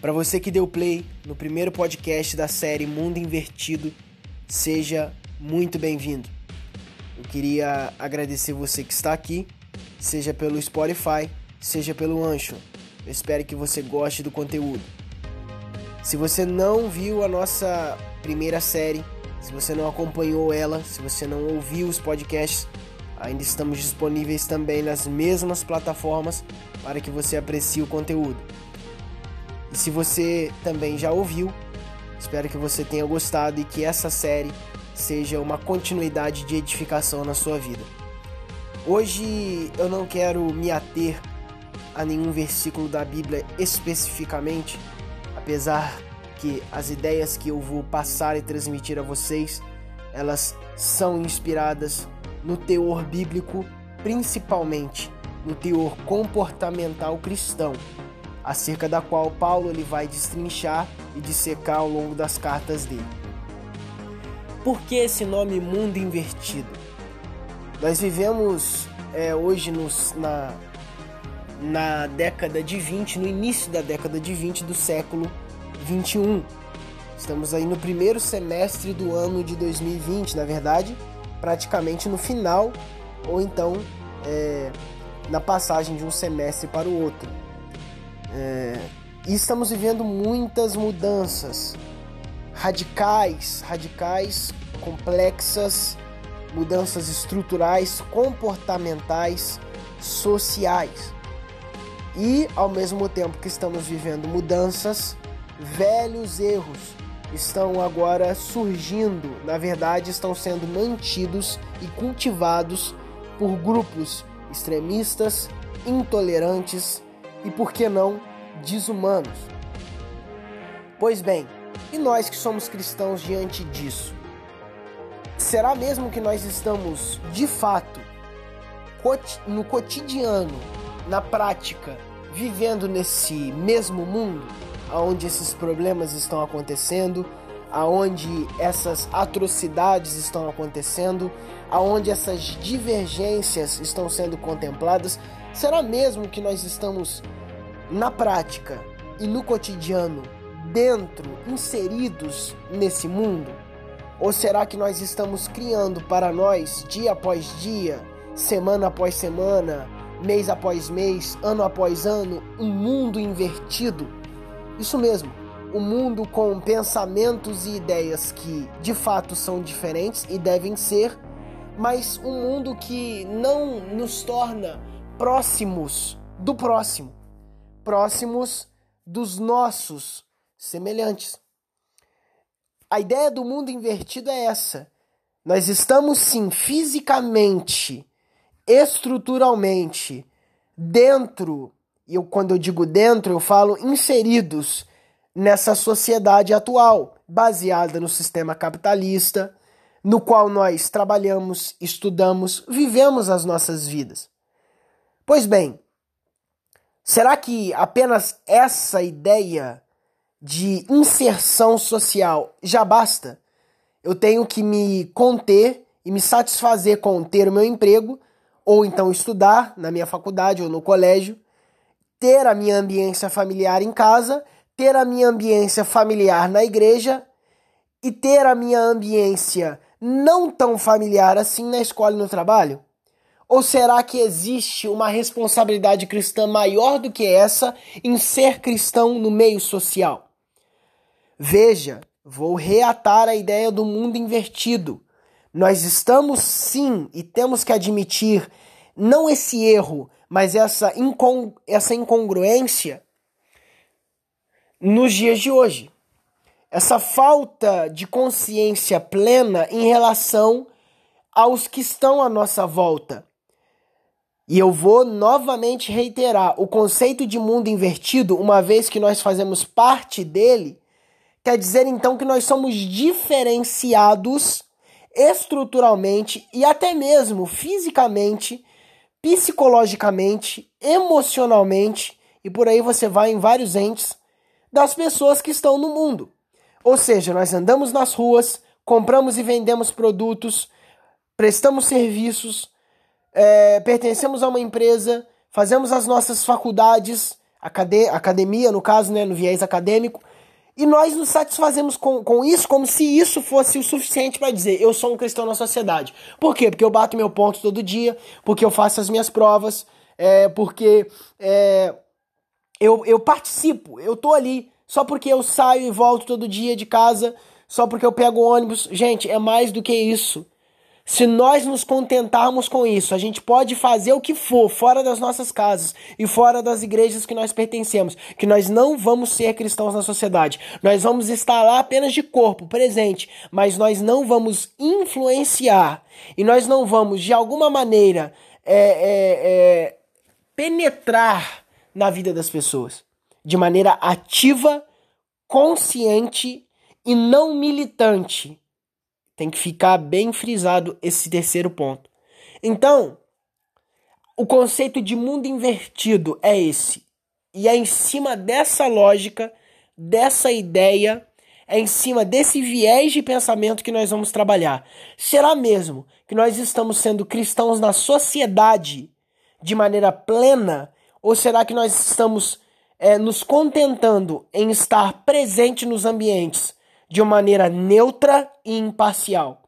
Para você que deu play no primeiro podcast da série Mundo Invertido, seja muito bem-vindo. Eu queria agradecer você que está aqui, seja pelo Spotify, seja pelo Ancho. Eu espero que você goste do conteúdo. Se você não viu a nossa primeira série, se você não acompanhou ela, se você não ouviu os podcasts, ainda estamos disponíveis também nas mesmas plataformas para que você aprecie o conteúdo. Se você também já ouviu, espero que você tenha gostado e que essa série seja uma continuidade de edificação na sua vida. Hoje eu não quero me ater a nenhum versículo da Bíblia especificamente, apesar que as ideias que eu vou passar e transmitir a vocês, elas são inspiradas no teor bíblico, principalmente no teor comportamental cristão, acerca da qual Paulo ele vai destrinchar e dissecar ao longo das cartas dele. Por que esse nome mundo invertido? Nós vivemos é, hoje nos, na, na década de 20, no início da década de 20 do século 21. Estamos aí no primeiro semestre do ano de 2020, na verdade, praticamente no final, ou então é, na passagem de um semestre para o outro. É, e estamos vivendo muitas mudanças radicais, radicais, complexas, mudanças estruturais, comportamentais, sociais. E ao mesmo tempo que estamos vivendo mudanças, velhos erros estão agora surgindo, na verdade, estão sendo mantidos e cultivados por grupos extremistas, intolerantes e, por que não, desumanos. Pois bem, e nós que somos cristãos diante disso? Será mesmo que nós estamos, de fato, no cotidiano, na prática, vivendo nesse mesmo mundo? aonde esses problemas estão acontecendo, aonde essas atrocidades estão acontecendo, aonde essas divergências estão sendo contempladas, será mesmo que nós estamos na prática e no cotidiano dentro, inseridos nesse mundo? Ou será que nós estamos criando para nós, dia após dia, semana após semana, mês após mês, ano após ano, um mundo invertido? Isso mesmo, o mundo com pensamentos e ideias que de fato são diferentes e devem ser, mas um mundo que não nos torna próximos do próximo, próximos dos nossos semelhantes. A ideia do mundo invertido é essa. Nós estamos sim fisicamente, estruturalmente, dentro e quando eu digo dentro, eu falo inseridos nessa sociedade atual, baseada no sistema capitalista, no qual nós trabalhamos, estudamos, vivemos as nossas vidas. Pois bem, será que apenas essa ideia de inserção social já basta? Eu tenho que me conter e me satisfazer com ter o meu emprego, ou então estudar na minha faculdade ou no colégio ter a minha ambiência familiar em casa, ter a minha ambiência familiar na igreja e ter a minha ambiência não tão familiar assim na escola e no trabalho? Ou será que existe uma responsabilidade cristã maior do que essa em ser cristão no meio social? Veja, vou reatar a ideia do mundo invertido. Nós estamos sim e temos que admitir não esse erro, mas essa, essa incongruência nos dias de hoje. Essa falta de consciência plena em relação aos que estão à nossa volta. E eu vou novamente reiterar: o conceito de mundo invertido, uma vez que nós fazemos parte dele, quer dizer então que nós somos diferenciados estruturalmente e até mesmo fisicamente psicologicamente, emocionalmente e por aí você vai em vários entes das pessoas que estão no mundo. Ou seja, nós andamos nas ruas, compramos e vendemos produtos, prestamos serviços, é, pertencemos a uma empresa, fazemos as nossas faculdades, academia, no caso, né, no viés acadêmico, e nós nos satisfazemos com, com isso como se isso fosse o suficiente para dizer eu sou um cristão na sociedade. Por quê? Porque eu bato meu ponto todo dia, porque eu faço as minhas provas, é, porque é, eu, eu participo, eu tô ali só porque eu saio e volto todo dia de casa, só porque eu pego ônibus. Gente, é mais do que isso. Se nós nos contentarmos com isso, a gente pode fazer o que for fora das nossas casas e fora das igrejas que nós pertencemos, que nós não vamos ser cristãos na sociedade. Nós vamos estar lá apenas de corpo, presente, mas nós não vamos influenciar e nós não vamos, de alguma maneira, é, é, é, penetrar na vida das pessoas de maneira ativa, consciente e não militante tem que ficar bem frisado esse terceiro ponto. Então, o conceito de mundo invertido é esse. E é em cima dessa lógica, dessa ideia, é em cima desse viés de pensamento que nós vamos trabalhar. Será mesmo que nós estamos sendo cristãos na sociedade de maneira plena? Ou será que nós estamos é, nos contentando em estar presente nos ambientes de uma maneira neutra e imparcial.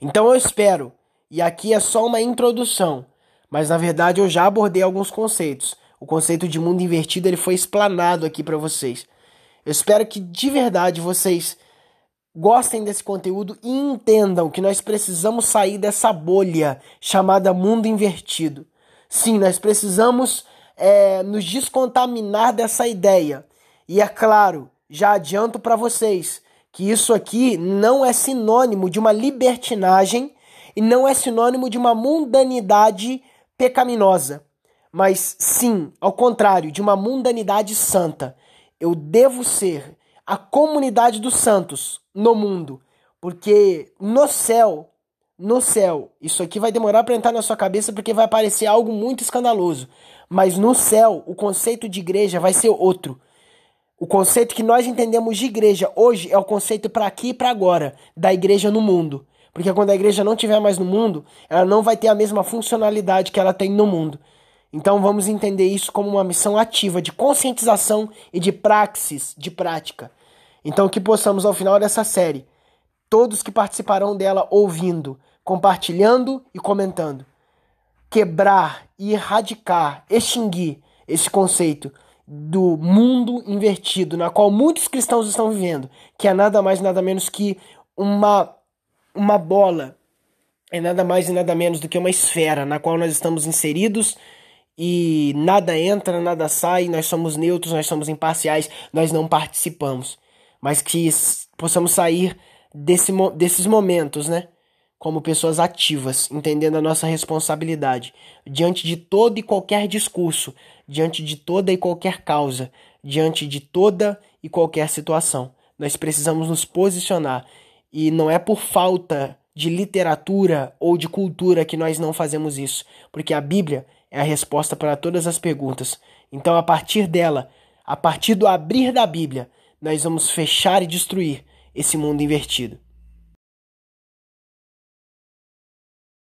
Então eu espero, e aqui é só uma introdução, mas na verdade eu já abordei alguns conceitos. O conceito de mundo invertido ele foi explanado aqui para vocês. Eu espero que de verdade vocês gostem desse conteúdo e entendam que nós precisamos sair dessa bolha chamada mundo invertido. Sim, nós precisamos é, nos descontaminar dessa ideia. E é claro, já adianto para vocês que isso aqui não é sinônimo de uma libertinagem e não é sinônimo de uma mundanidade pecaminosa, mas sim, ao contrário, de uma mundanidade santa. Eu devo ser a comunidade dos santos no mundo, porque no céu, no céu, isso aqui vai demorar para entrar na sua cabeça porque vai parecer algo muito escandaloso, mas no céu o conceito de igreja vai ser outro. O conceito que nós entendemos de igreja hoje é o conceito para aqui e para agora, da igreja no mundo. Porque quando a igreja não estiver mais no mundo, ela não vai ter a mesma funcionalidade que ela tem no mundo. Então vamos entender isso como uma missão ativa de conscientização e de praxis, de prática. Então que possamos ao final dessa série, todos que participarão dela ouvindo, compartilhando e comentando, quebrar e erradicar, extinguir esse conceito do mundo invertido, na qual muitos cristãos estão vivendo, que é nada mais nada menos que uma uma bola, é nada mais e nada menos do que uma esfera na qual nós estamos inseridos e nada entra, nada sai, nós somos neutros, nós somos imparciais, nós não participamos, mas que possamos sair desse, desses momentos, né? Como pessoas ativas, entendendo a nossa responsabilidade diante de todo e qualquer discurso, diante de toda e qualquer causa, diante de toda e qualquer situação. Nós precisamos nos posicionar e não é por falta de literatura ou de cultura que nós não fazemos isso, porque a Bíblia é a resposta para todas as perguntas. Então, a partir dela, a partir do abrir da Bíblia, nós vamos fechar e destruir esse mundo invertido.